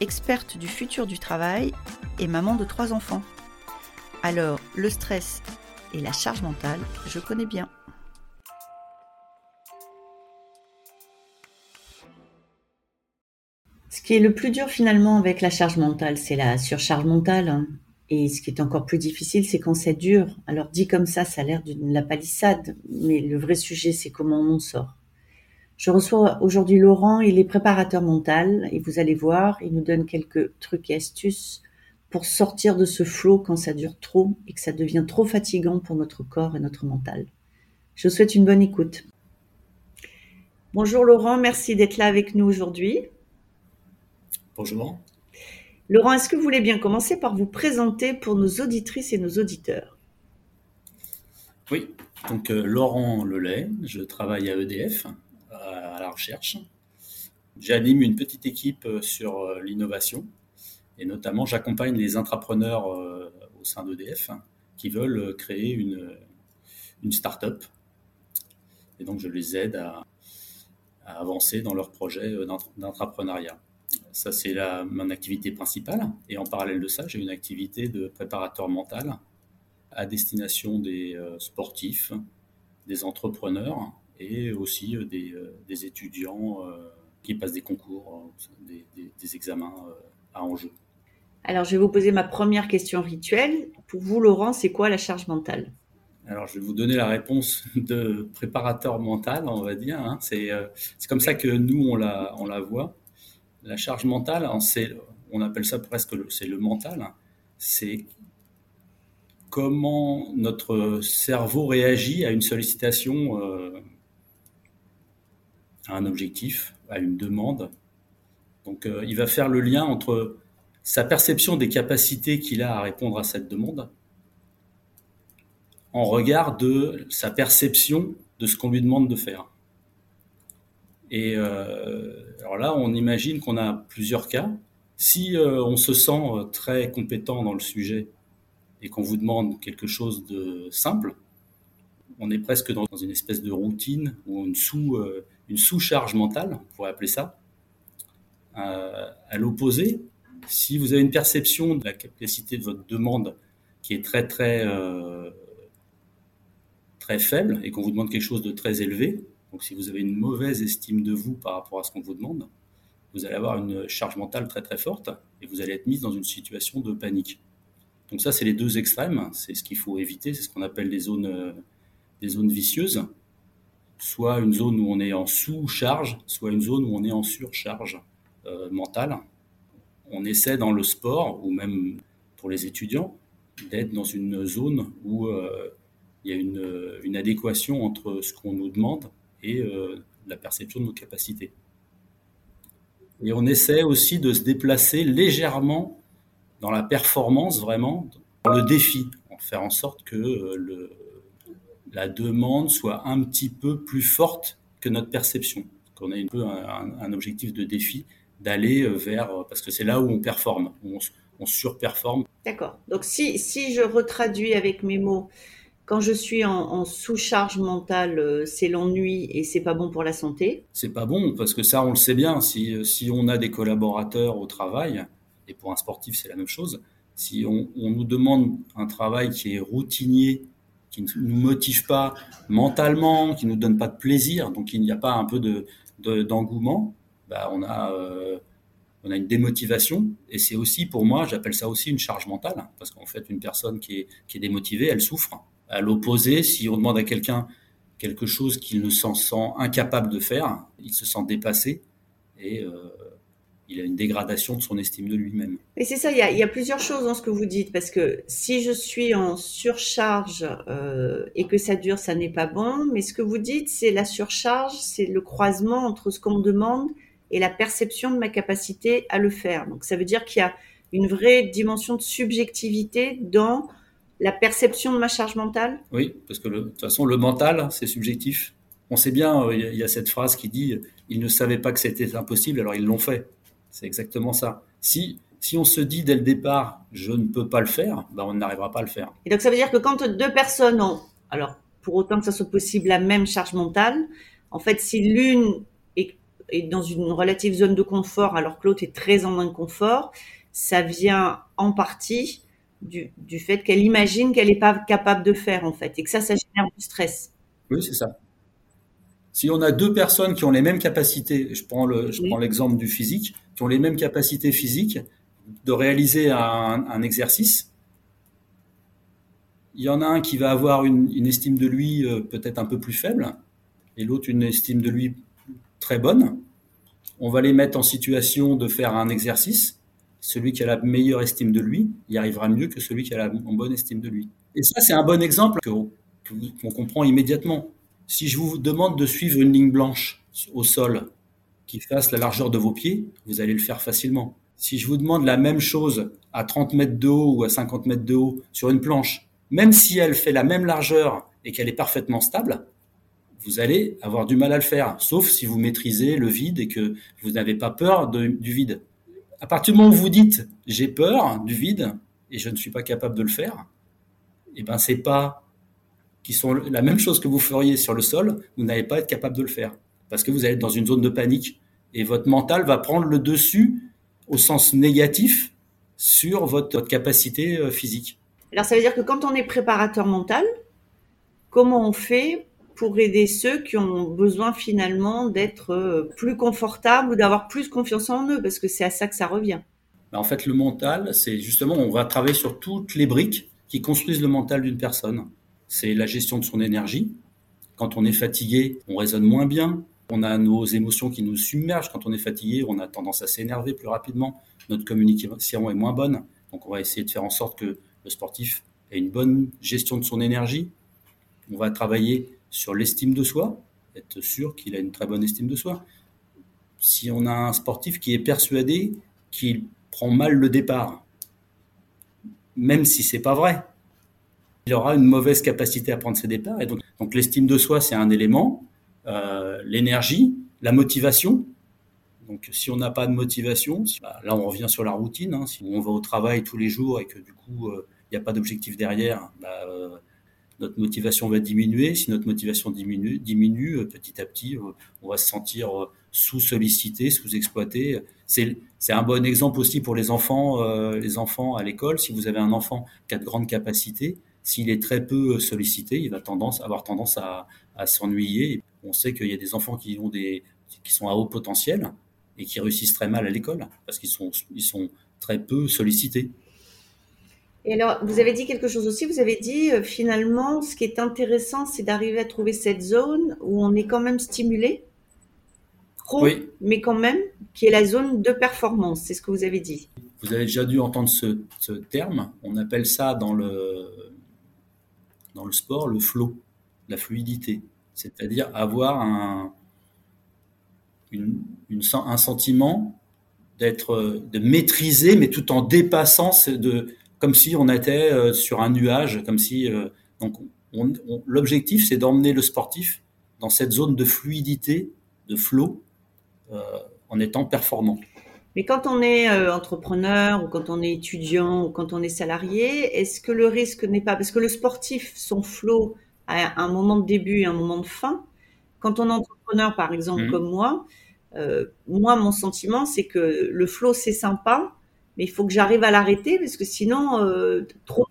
experte du futur du travail et maman de trois enfants. Alors, le stress et la charge mentale, je connais bien. Ce qui est le plus dur finalement avec la charge mentale, c'est la surcharge mentale. hein. Et ce qui est encore plus difficile, c'est quand ça dure. Alors dit comme ça, ça a l'air de la palissade, mais le vrai sujet, c'est comment on en sort. Je reçois aujourd'hui Laurent, il est préparateur mental et vous allez voir, il nous donne quelques trucs et astuces pour sortir de ce flot quand ça dure trop et que ça devient trop fatigant pour notre corps et notre mental. Je vous souhaite une bonne écoute. Bonjour Laurent, merci d'être là avec nous aujourd'hui. Bonjour. Laurent, est-ce que vous voulez bien commencer par vous présenter pour nos auditrices et nos auditeurs? Oui, donc euh, Laurent Lelay, je travaille à EDF, à, la recherche. J'anime une petite équipe euh, sur euh, l'innovation et notamment j'accompagne les intrapreneurs euh, au sein d'EDF qui veulent créer une, une start-up. Et donc je les aide à, à avancer dans leur projet d'entrepreneuriat. Ça, c'est mon activité principale. Et en parallèle de ça, j'ai une activité de préparateur mental à destination des sportifs, des entrepreneurs et aussi euh, des, euh, des étudiants euh, qui passent des concours, des, des- des examens à enjeu. Alors, je vais vous poser ma première question rituelle. Pour vous, Laurent, c'est quoi la charge mentale? Alors, je vais vous donner la réponse de préparateur mental, on va dire. hein. C'est comme ça que nous, on la, on la voit. La charge mentale, hein, on appelle ça presque le- c'est le mental. hein. C'est comment notre cerveau réagit à une sollicitation, euh, à un objectif, à une demande. Donc, euh, il va faire le lien entre sa perception des capacités qu'il a à répondre à cette demande en regard de sa perception de ce qu'on lui demande de faire. Et euh, alors là, on imagine qu'on a plusieurs cas. Si euh, on se sent très compétent dans le sujet et qu'on vous demande quelque chose de simple, on est presque dans une espèce de routine ou une sous une sous-charge mentale, on pourrait appeler ça. Euh, à l'opposé, si vous avez une perception de la capacité de votre demande qui est très très euh, très faible et qu'on vous demande quelque chose de très élevé, donc si vous avez une mauvaise estime de vous par rapport à ce qu'on vous demande, vous allez avoir une charge mentale très très forte et vous allez être mis dans une situation de panique. Donc ça, c'est les deux extrêmes, c'est ce qu'il faut éviter, c'est ce qu'on appelle des euh, des zones vicieuses, soit une zone où on est en sous-charge, soit une zone où on est en surcharge euh, mentale. On essaie dans le sport, ou même pour les étudiants, d'être dans une zone où euh, il y a une, adéquation entre ce qu'on nous demande et euh, la perception de nos capacités. Et on essaie aussi de se déplacer légèrement dans la performance, vraiment, dans le défi, en faire en sorte que le, la demande soit un petit peu plus forte que notre perception. Qu'on ait un peu un, un objectif de défi d'aller vers, parce que c'est là où on performe, où on, on surperforme. D'accord. Donc, si, si je retraduis avec mes mots, quand je suis en, en sous-charge mentale, euh, c'est l'ennui et c'est pas bon pour la santé. C'est pas bon parce que ça, on le sait bien. Si, si on a des collaborateurs au travail, et pour un sportif, c'est la même chose, si on, on, nous demande un travail qui est routinier, qui ne nous motive pas mentalement, qui ne nous donne pas de plaisir, donc il n'y a pas un peu de, de, d'engouement, bah on, a, euh, on a une démotivation. Et c'est aussi, pour moi, j'appelle ça aussi une charge mentale, parce qu'en fait, une personne qui est, qui est démotivée, elle souffre. À l'opposé, si on demande à quelqu'un quelque chose qu'il ne s'en sent incapable de faire, il se sent dépassé et euh, il a une dégradation de son estime de lui-même. Et c'est ça, il y, a, il y, a, plusieurs choses dans ce que vous dites, parce que si je suis en surcharge euh, et que ça dure, ça n'est pas bon, mais ce que vous dites, c'est la surcharge, c'est le croisement entre ce qu'on me demande et la perception de ma capacité à le faire. Donc ça veut dire qu'il y a une vraie dimension de subjectivité dans la perception de ma charge mentale Oui, parce que de toute façon, le mental, c'est subjectif. On sait bien, euh, il y, a cette phrase qui dit ils ne savaient pas que c'était impossible, alors ils l'ont fait. C'est exactement ça. Si, si on se dit dès le départ je ne peux pas le faire, ben on n'arrivera pas à le faire. Et donc ça veut dire que quand deux personnes ont, alors pour autant que ça soit possible, la même charge mentale, en fait, si l'une est, est dans une relative zone de confort alors que l'autre est très en moins de confort, ça vient en partie du, du fait qu'elle imagine qu'elle n'est pas capable de faire, en fait, et que ça, ça génère du stress. Oui, c'est ça. Si on a deux personnes qui ont les mêmes capacités, je prends le, je prends l'exemple du physique, qui ont les mêmes capacités physiques de réaliser un, un exercice, il y en a un qui va avoir une, une estime de lui euh, peut-être un peu plus faible, et l'autre une estime de lui très bonne. On va les mettre en situation de faire un exercice celui qui a la meilleure estime de lui y arrivera mieux que celui qui a la bonne estime de lui. Et ça, c'est un bon exemple qu'on comprend immédiatement. Si je vous demande de suivre une ligne blanche au sol qui fasse la largeur de vos pieds, vous allez le faire facilement. Si je vous demande la même chose à 30 mètres de haut ou à 50 mètres de haut sur une planche, même si elle fait la même largeur et qu'elle est parfaitement stable, vous allez avoir du mal à le faire, sauf si vous maîtrisez le vide et que vous n'avez pas peur du vide à partir du moment où vous dites j'ai peur du vide et je ne suis pas capable de le faire, et eh ben c'est pas qui sont la même chose que vous feriez sur le sol, vous n'allez pas être capable de le faire parce que vous allez être dans une zone de panique et votre mental va prendre le dessus au sens négatif sur votre, votre capacité euh, physique. Alors ça veut dire que quand on est préparateur mental, comment on fait pour aider ceux qui ont besoin finalement d'être euh, plus confortables ou d'avoir plus confiance en eux, parce que c'est à ça que ça revient. En fait, le mental, c'est justement, on va travailler sur toutes les briques qui construisent le mental d'une personne. C'est la gestion de son énergie. Quand on est fatigué, on raisonne moins bien. On a nos émotions qui nous submergent. Quand on est fatigué, on a tendance à s'énerver plus rapidement. Notre communication est moins bonne. Donc, on va essayer de faire en sorte que le sportif ait une bonne gestion de son énergie. On va travailler sur l'estime de soi, être sûr qu'il a une très bonne estime de soi. Si on a un sportif qui est persuadé qu'il prend mal le départ, même si c'est pas vrai, il aura une mauvaise capacité à prendre ses départs. Et donc, donc l'estime de soi, c'est un élément, euh, l'énergie, la motivation. Donc, si on n'a pas de motivation, bah, là on revient sur la routine. Hein. si on va au travail tous les jours et que du coup euh, il n'y a pas d'objectif derrière, bah, euh, notre motivation va diminuer. Si notre motivation diminue, diminue euh, petit à petit, euh, on va se sentir euh, sous-sollicité, sous-exploité. C'est, un bon exemple aussi pour les enfants, les enfants à l'école. Si vous avez un enfant qui a de grandes capacités, s'il est très peu sollicité, il va tendance, avoir tendance à, à s'ennuyer. On sait qu'il y a des enfants qui, ont des, qui sont à haut potentiel et qui réussissent très mal à l'école parce qu'ils sont, ils sont très peu sollicités. Et alors, vous avez dit quelque chose aussi, vous avez dit euh, finalement, ce qui est intéressant, c'est d'arriver à trouver cette zone où on est quand même stimulé, trop, mais quand même, qui est la zone de performance, c'est ce que vous avez dit. Vous avez déjà dû entendre ce, terme, on appelle ça dans le, dans le sport le flow, la fluidité, c'est-à-dire avoir un, un sentiment d'être de maîtriser mais tout en dépassant de comme si on était euh, sur un nuage, comme si euh, donc l'objectif c'est d'emmener le sportif dans cette zone de fluidité, de flow, euh, en étant performant. Mais quand on est entrepreneur ou quand on est étudiant ou quand on est salarié, est-ce que le risque n'est pas parce que le sportif son flow a un moment de début et un moment de fin. Quand on est entrepreneur par exemple mmh. comme moi, moi mon sentiment c'est que le flow c'est sympa, mais il faut que j'arrive à l'arrêter parce que sinon, euh, trop.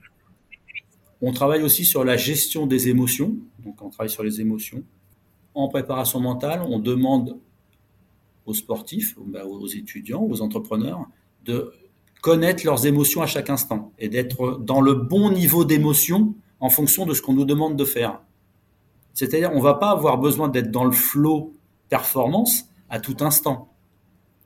On travaille aussi sur la gestion des émotions. Donc, on travaille sur les émotions. En préparation mentale, on demande aux sportifs, bah, aux étudiants, aux entrepreneurs, de connaître leurs émotions à chaque instant et d'être dans le bon niveau d'émotion en fonction de ce qu'on nous demande de faire. C'est-à-dire, on va pas avoir besoin d'être dans le flow performance à tout instant.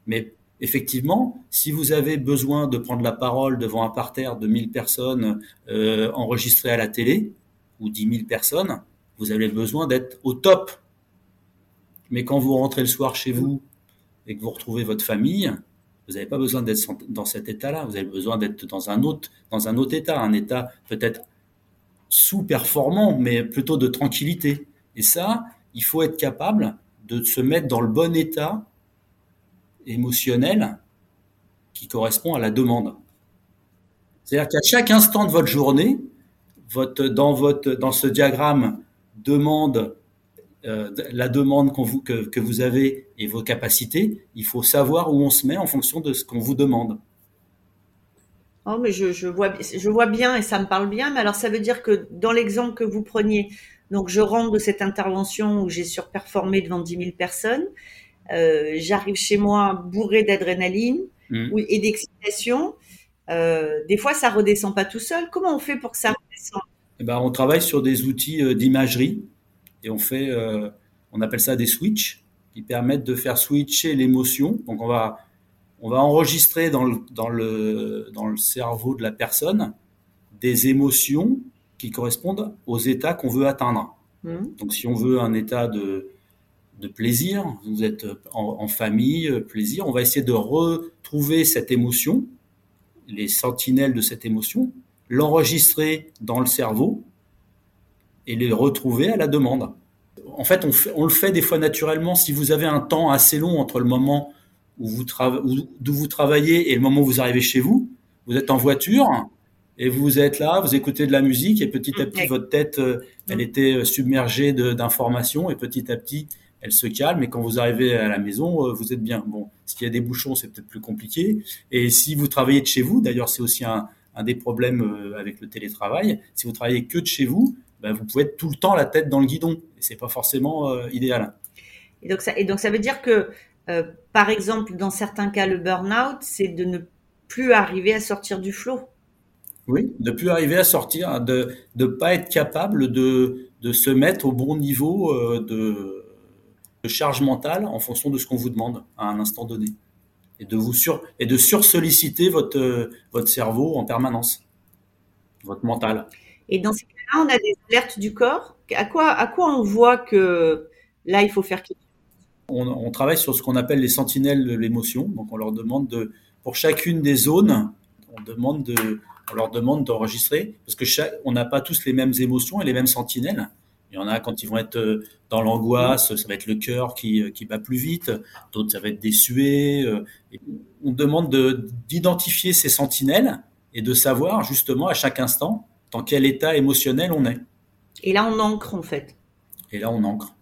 Mais effectivement, si vous avez besoin de prendre la parole devant un parterre de 1000 personnes euh, enregistrées à la télé, ou 10 000 personnes, vous avez besoin d'être au top. Mais quand vous rentrez le soir chez vous et que vous retrouvez votre famille, Vous n'avez pas besoin d'être dans cet état-là. Vous avez besoin d'être dans un autre, dans un autre état, un état peut-être sous-performant, mais plutôt de tranquillité. Et ça, il faut être capable de se mettre dans le bon état émotionnel qui correspond à la demande. C'est-à-dire qu'à chaque instant de votre journée, votre, dans, votre, dans ce diagramme demande, euh, la demande vous, que, que, vous avez et vos capacités, il faut savoir où on se met en fonction de ce qu'on vous demande. Oh, mais je, je, vois, je vois bien et ça me parle bien, mais alors ça veut dire que dans l'exemple que vous preniez, donc je rentre de cette intervention où j'ai surperformé devant 10 000 personnes, euh, j'arrive chez moi bourré d'adrénaline mmh. et d'excitation. Euh, des fois, ça redescend pas tout seul. Comment on fait pour que ça redescende? Eh ben, On travaille sur des outils d'imagerie et on fait, euh, on appelle ça des switches qui permettent de faire switcher l'émotion. Donc on va, on va enregistrer dans le, dans, le, dans le cerveau de la personne des émotions qui correspondent aux états qu'on veut atteindre. Mmh. Donc si on veut un état de, de plaisir, vous êtes en, en, famille, plaisir, on va essayer de retrouver cette émotion les sentinelles de cette émotion, l'enregistrer dans le cerveau et les retrouver à la demande. En fait on, le fait des fois naturellement si vous avez un temps assez long entre le moment où vous, d'où vous travaillez et le moment où vous arrivez chez vous. Vous êtes en voiture et vous êtes là, vous écoutez de la musique et petit à petit votre tête, euh, elle était euh, submergée d'informations et petit à petit elle se calme et quand vous arrivez à la maison, euh, vous êtes bien. Bon, s'il y a des bouchons, c'est peut-être plus compliqué. Et si vous travaillez de chez vous, d'ailleurs, c'est aussi un, un, des problèmes avec le télétravail. Si vous travaillez que de chez vous, ben, vous pouvez être tout le temps la tête dans le guidon et c'est pas forcément euh, idéal. Et donc ça, et donc ça veut dire que, euh, par exemple, dans certains cas, le burn-out, c'est de ne plus arriver à sortir du flot. Oui, de plus arriver à sortir, de ne pas être capable de, de se mettre au bon niveau de de charge mentale en fonction de ce qu'on vous demande à un instant donné. Et de vous sur, et de sursolliciter votre, votre cerveau en permanence, votre mental. Et dans ces cas-là, on a des alertes du corps. À quoi, à quoi on voit que là, il faut faire quelque chose? On, on, travaille sur ce qu'on appelle les sentinelles de l'émotion. Donc, on leur demande de, pour chacune des zones, on demande de, on leur demande d'enregistrer parce que on n'a pas tous les mêmes émotions et les mêmes sentinelles. Il y en a quand ils vont être euh, dans l'angoisse, ça va être le cœur qui, euh, qui bat plus vite. D'autres, ça va être des. Euh, on demande d'identifier ces sentinelles et de savoir justement à chaque instant dans quel état émotionnel on est. Et là, on ancre en fait. Et là, on ancre.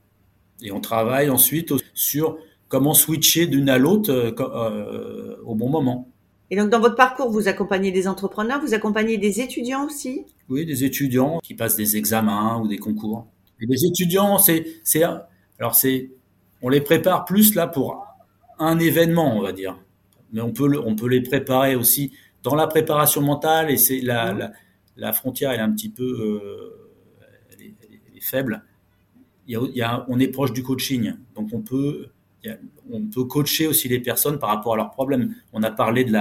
Et on travaille ensuite sur comment switcher d'une à l'autre euh, au bon moment. Et donc, dans votre parcours, vous accompagnez des entrepreneurs, vous accompagnez des étudiants aussi? Oui, des étudiants qui passent des examens ou des concours les étudiants, c'est, c'est, alors c'est, on les prépare plus là pour un événement, on va dire. Mais on peut, on peut les préparer aussi dans la préparation mentale et c'est la, la, la, frontière, elle est un petit peu, euh, elle, est, elle, est, faible. Il y a, il y a, on est proche du coaching, donc on peut, il y a, on peut coacher aussi les personnes par rapport à leurs problèmes. On a parlé de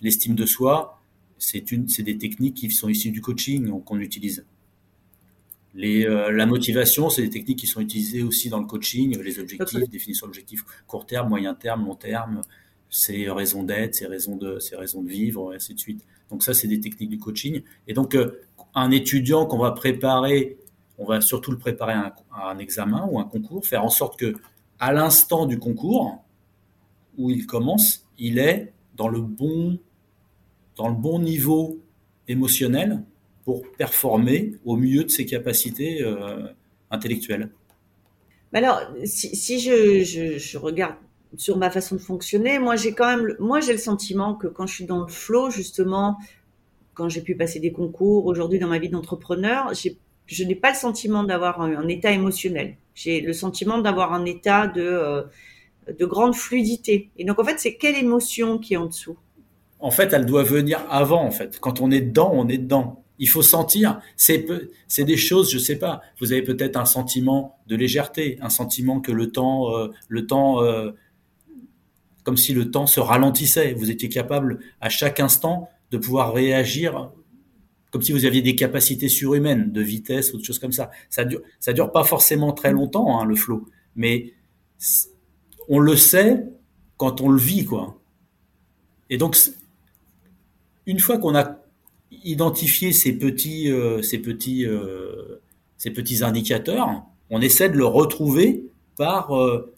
l'estime de soi. C'est des techniques qui sont issues du coaching qu'on utilise. Les, euh, la motivation, c'est des techniques qui sont utilisées aussi dans le coaching, les objectifs, définition d'objectifs court terme, moyen terme, long terme, ses raisons d'être, ses raisons de, ses raisons de vivre, et ainsi de suite. Donc ça, c'est des techniques du coaching. Et donc, euh, un étudiant qu'on va préparer, on va surtout le préparer à un, examen ou un concours, faire en sorte que, à l'instant du concours où il commence, il est dans le bon, dans le bon niveau émotionnel pour performer au mieux de ses capacités euh, intellectuelles. Alors, si, je, regarde sur ma façon de fonctionner, moi j'ai quand même, moi j'ai le sentiment que quand je suis dans le flow, justement, quand j'ai pu passer des concours, aujourd'hui dans ma vie d'entrepreneur, je n'ai pas le sentiment d'avoir un, état émotionnel. J'ai le sentiment d'avoir un état de, euh, de grande fluidité. Et donc en fait, c'est quelle émotion qui est en dessous? En fait, elle doit venir avant. En fait, quand on est dedans, on est dedans. Il faut sentir. C'est c'est des choses, je sais pas. Vous avez peut-être un sentiment de légèreté, un sentiment que le temps, euh, le temps, euh, comme si le temps se ralentissait. Vous étiez capable à chaque instant de pouvoir réagir comme si vous aviez des capacités surhumaines de vitesse ou de choses comme ça. Ça dure, ça dure pas forcément très longtemps hein, le flow, mais on le sait quand on le vit quoi. Et donc, une fois qu'on a identifié ces petits, euh, ces petits, euh, ces petits indicateurs, on essaie de le retrouver par euh,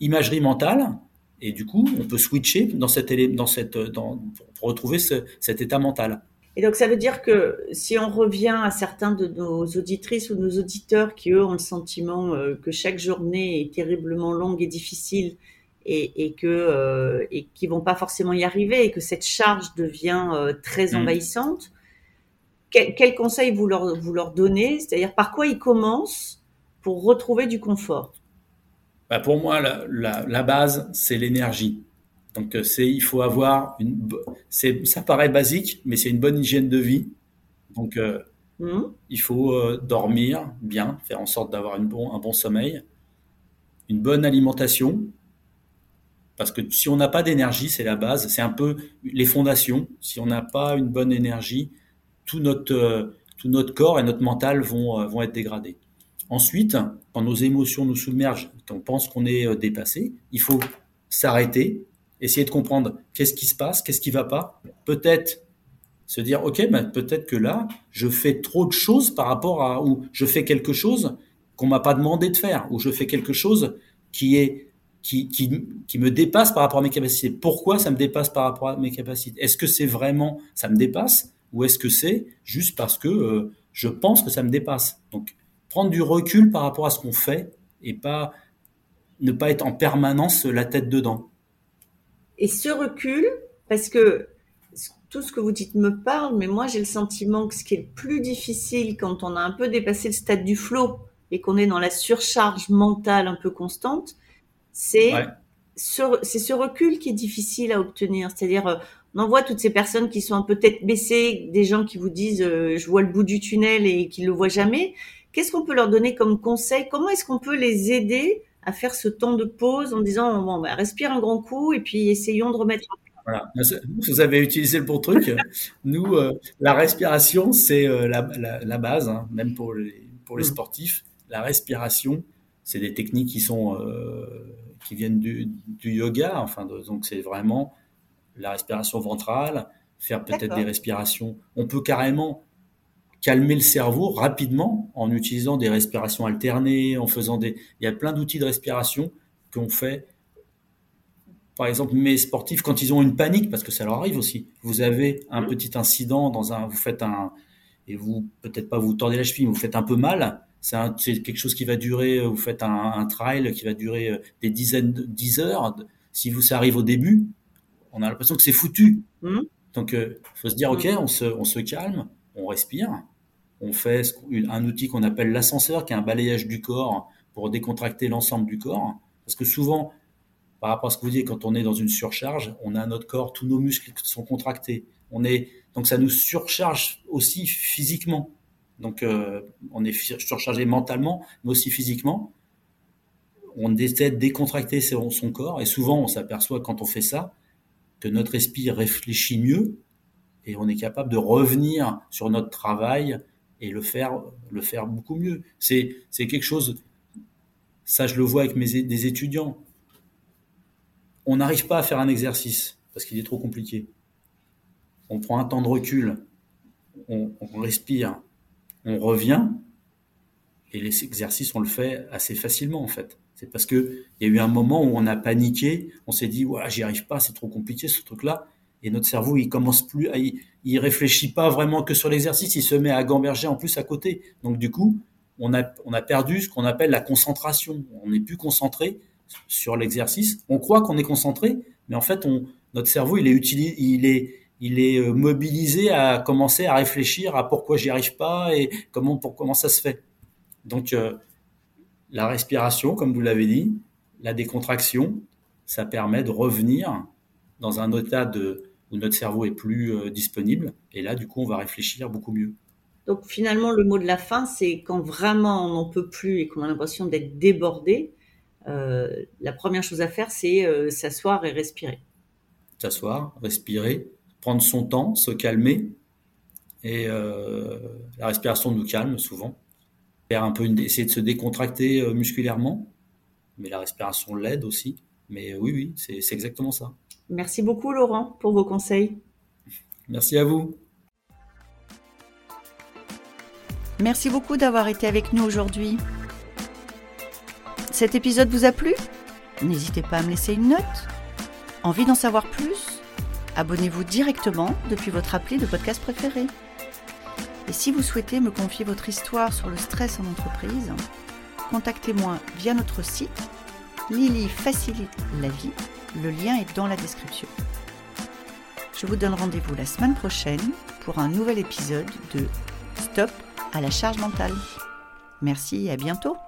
imagerie mentale. Et du coup, on peut switcher dans cette, dans cette, dans, pour retrouver ce, cet état mental. Et donc, ça veut dire que si on revient à certains de nos auditrices ou nos auditeurs qui, eux, ont le sentiment que chaque journée est terriblement longue et difficile et, et que euh, et qui vont pas forcément y arriver et que cette charge devient euh, très mm. envahissante. Quel, quel, conseil vous leur vous leur donnez? C'est-à-dire par quoi ils commencent pour retrouver du confort? Bah Pour moi, la, la, la base, c'est l'énergie. Donc euh, c'est il faut avoir une c'est ça paraît basique, mais c'est une bonne hygiène de vie. Donc euh, mm. il faut euh, dormir bien, faire en sorte d'avoir bon, un bon sommeil, une bonne alimentation, parce que si on n'a pas d'énergie, c'est la base, c'est un peu les fondations. Si on n'a pas une bonne énergie, tout notre, euh, tout notre corps et notre mental vont, vont être dégradés. Ensuite, quand nos émotions nous submergent, quand on pense qu'on est euh, dépassé, il faut s'arrêter, essayer de comprendre qu'est-ce qui se passe, qu'est-ce qui va pas. Peut-être se dire, OK, ben peut-être que là, je fais trop de choses par rapport à, ou je fais quelque chose qu'on m'a pas demandé de faire, ou je fais quelque chose qui est qui, qui, me dépasse par rapport à mes capacités. Pourquoi ça me dépasse par rapport à mes capacités? Est-ce que c'est vraiment ça me dépasse ou est-ce que c'est juste parce que euh, je pense que ça me dépasse? Donc prendre du recul par rapport à ce qu'on fait et pas ne pas être en permanence la tête dedans. Et ce recul, parce que tout ce que vous dites me parle, mais moi j'ai le sentiment que ce qui est le plus difficile quand on a un peu dépassé le stade du flot et qu'on est dans la surcharge mentale un peu constante, c'est ce, c'est ce recul qui est difficile à obtenir. C'est-à-dire, on en voit toutes ces personnes qui sont un peu tête baissée, des gens qui vous disent euh, je vois le bout du tunnel et qui le voient jamais. Qu'est-ce qu'on peut leur donner comme conseil? Comment est-ce qu'on peut les aider à faire ce temps de pause en disant bon, bah, respire un grand coup et puis essayons de remettre. Voilà, vous avez utilisé le bon truc. Nous, euh, la respiration, c'est la, la, la, base, hein, même pour les, pour les mmh. sportifs. La respiration, c'est des techniques qui sont qui viennent du, yoga. Enfin, donc c'est vraiment la respiration ventrale, faire peut-être des respirations. On peut carrément calmer le cerveau rapidement en utilisant des respirations alternées, en faisant des. Il y a plein d'outils de respiration qu'on fait. Par exemple, mes sportifs, quand ils ont une panique, parce que ça leur arrive aussi, vous avez un petit incident dans un, vous faites un, et vous peut-être pas vous tordez la cheville, mais vous faites un peu mal, c'est quelque chose qui va durer, euh, vous faites un, trail qui va durer euh, des dizaines, de, dix heures. Si vous, ça arrive au début, on a l'impression que c'est foutu. Mmh. Donc, il euh, faut se dire, OK, mmh. on se, on se calme, on respire, on fait un outil qu'on appelle l'ascenseur, qui est un balayage du corps pour décontracter l'ensemble du corps. Parce que souvent, par rapport à ce que vous dites, quand on est dans une surcharge, on a notre corps, tous nos muscles sont contractés. On est, donc ça nous surcharge aussi physiquement. Donc, euh, on est surchargé mentalement, mais aussi physiquement. On essaie de décontracter son, corps, et souvent, on s'aperçoit quand on fait ça que notre esprit réfléchit mieux, et on est capable de revenir sur notre travail et le faire, le faire beaucoup mieux. C'est, quelque chose. Ça, je le vois avec mes des étudiants. On n'arrive pas à faire un exercice parce qu'il est trop compliqué. On prend un temps de recul, on, respire, on revient et les exercices, on le fait assez facilement en fait. C'est parce que il y a eu un moment où on a paniqué, on s'est dit ouais, j'y arrive pas, c'est trop compliqué ce truc-là, et notre cerveau il commence plus, il, réfléchit pas vraiment que sur l'exercice, il se met à gamberger en plus à côté. Donc du coup, on a on a perdu ce qu'on appelle la concentration. On n'est plus concentré sur l'exercice. On croit qu'on est concentré, mais en fait, notre cerveau il est utilisé, il est il est euh, mobilisé à commencer à réfléchir à pourquoi j'y arrive pas et comment pour comment ça se fait. Donc euh, la respiration, comme vous l'avez dit, la décontraction, ça permet de revenir dans un état de, où notre cerveau est plus euh, disponible et là du coup on va réfléchir beaucoup mieux. Donc finalement le mot de la fin c'est quand vraiment on n'en peut plus et qu'on a l'impression d'être débordé, la première chose à faire c'est s'asseoir et respirer. S'asseoir, respirer, prendre son temps, se calmer. Et euh, la respiration nous calme souvent. Faire un peu une, essayer de se décontracter euh, musculairement, mais la respiration l'aide aussi. Mais oui, oui, c'est exactement ça. Merci beaucoup Laurent pour vos conseils. Merci à vous. Merci beaucoup d'avoir été avec nous aujourd'hui. Cet épisode vous a plu? N'hésitez pas à me laisser une note. Envie d'en savoir plus? Abonnez-vous directement depuis votre appli de podcast préféré. Et si vous souhaitez me confier votre histoire sur le stress en entreprise, contactez-moi via notre site Lily facilite la vie. Le lien est dans la description. Je vous donne rendez-vous la semaine prochaine pour un nouvel épisode de Stop à la charge mentale. Merci et à bientôt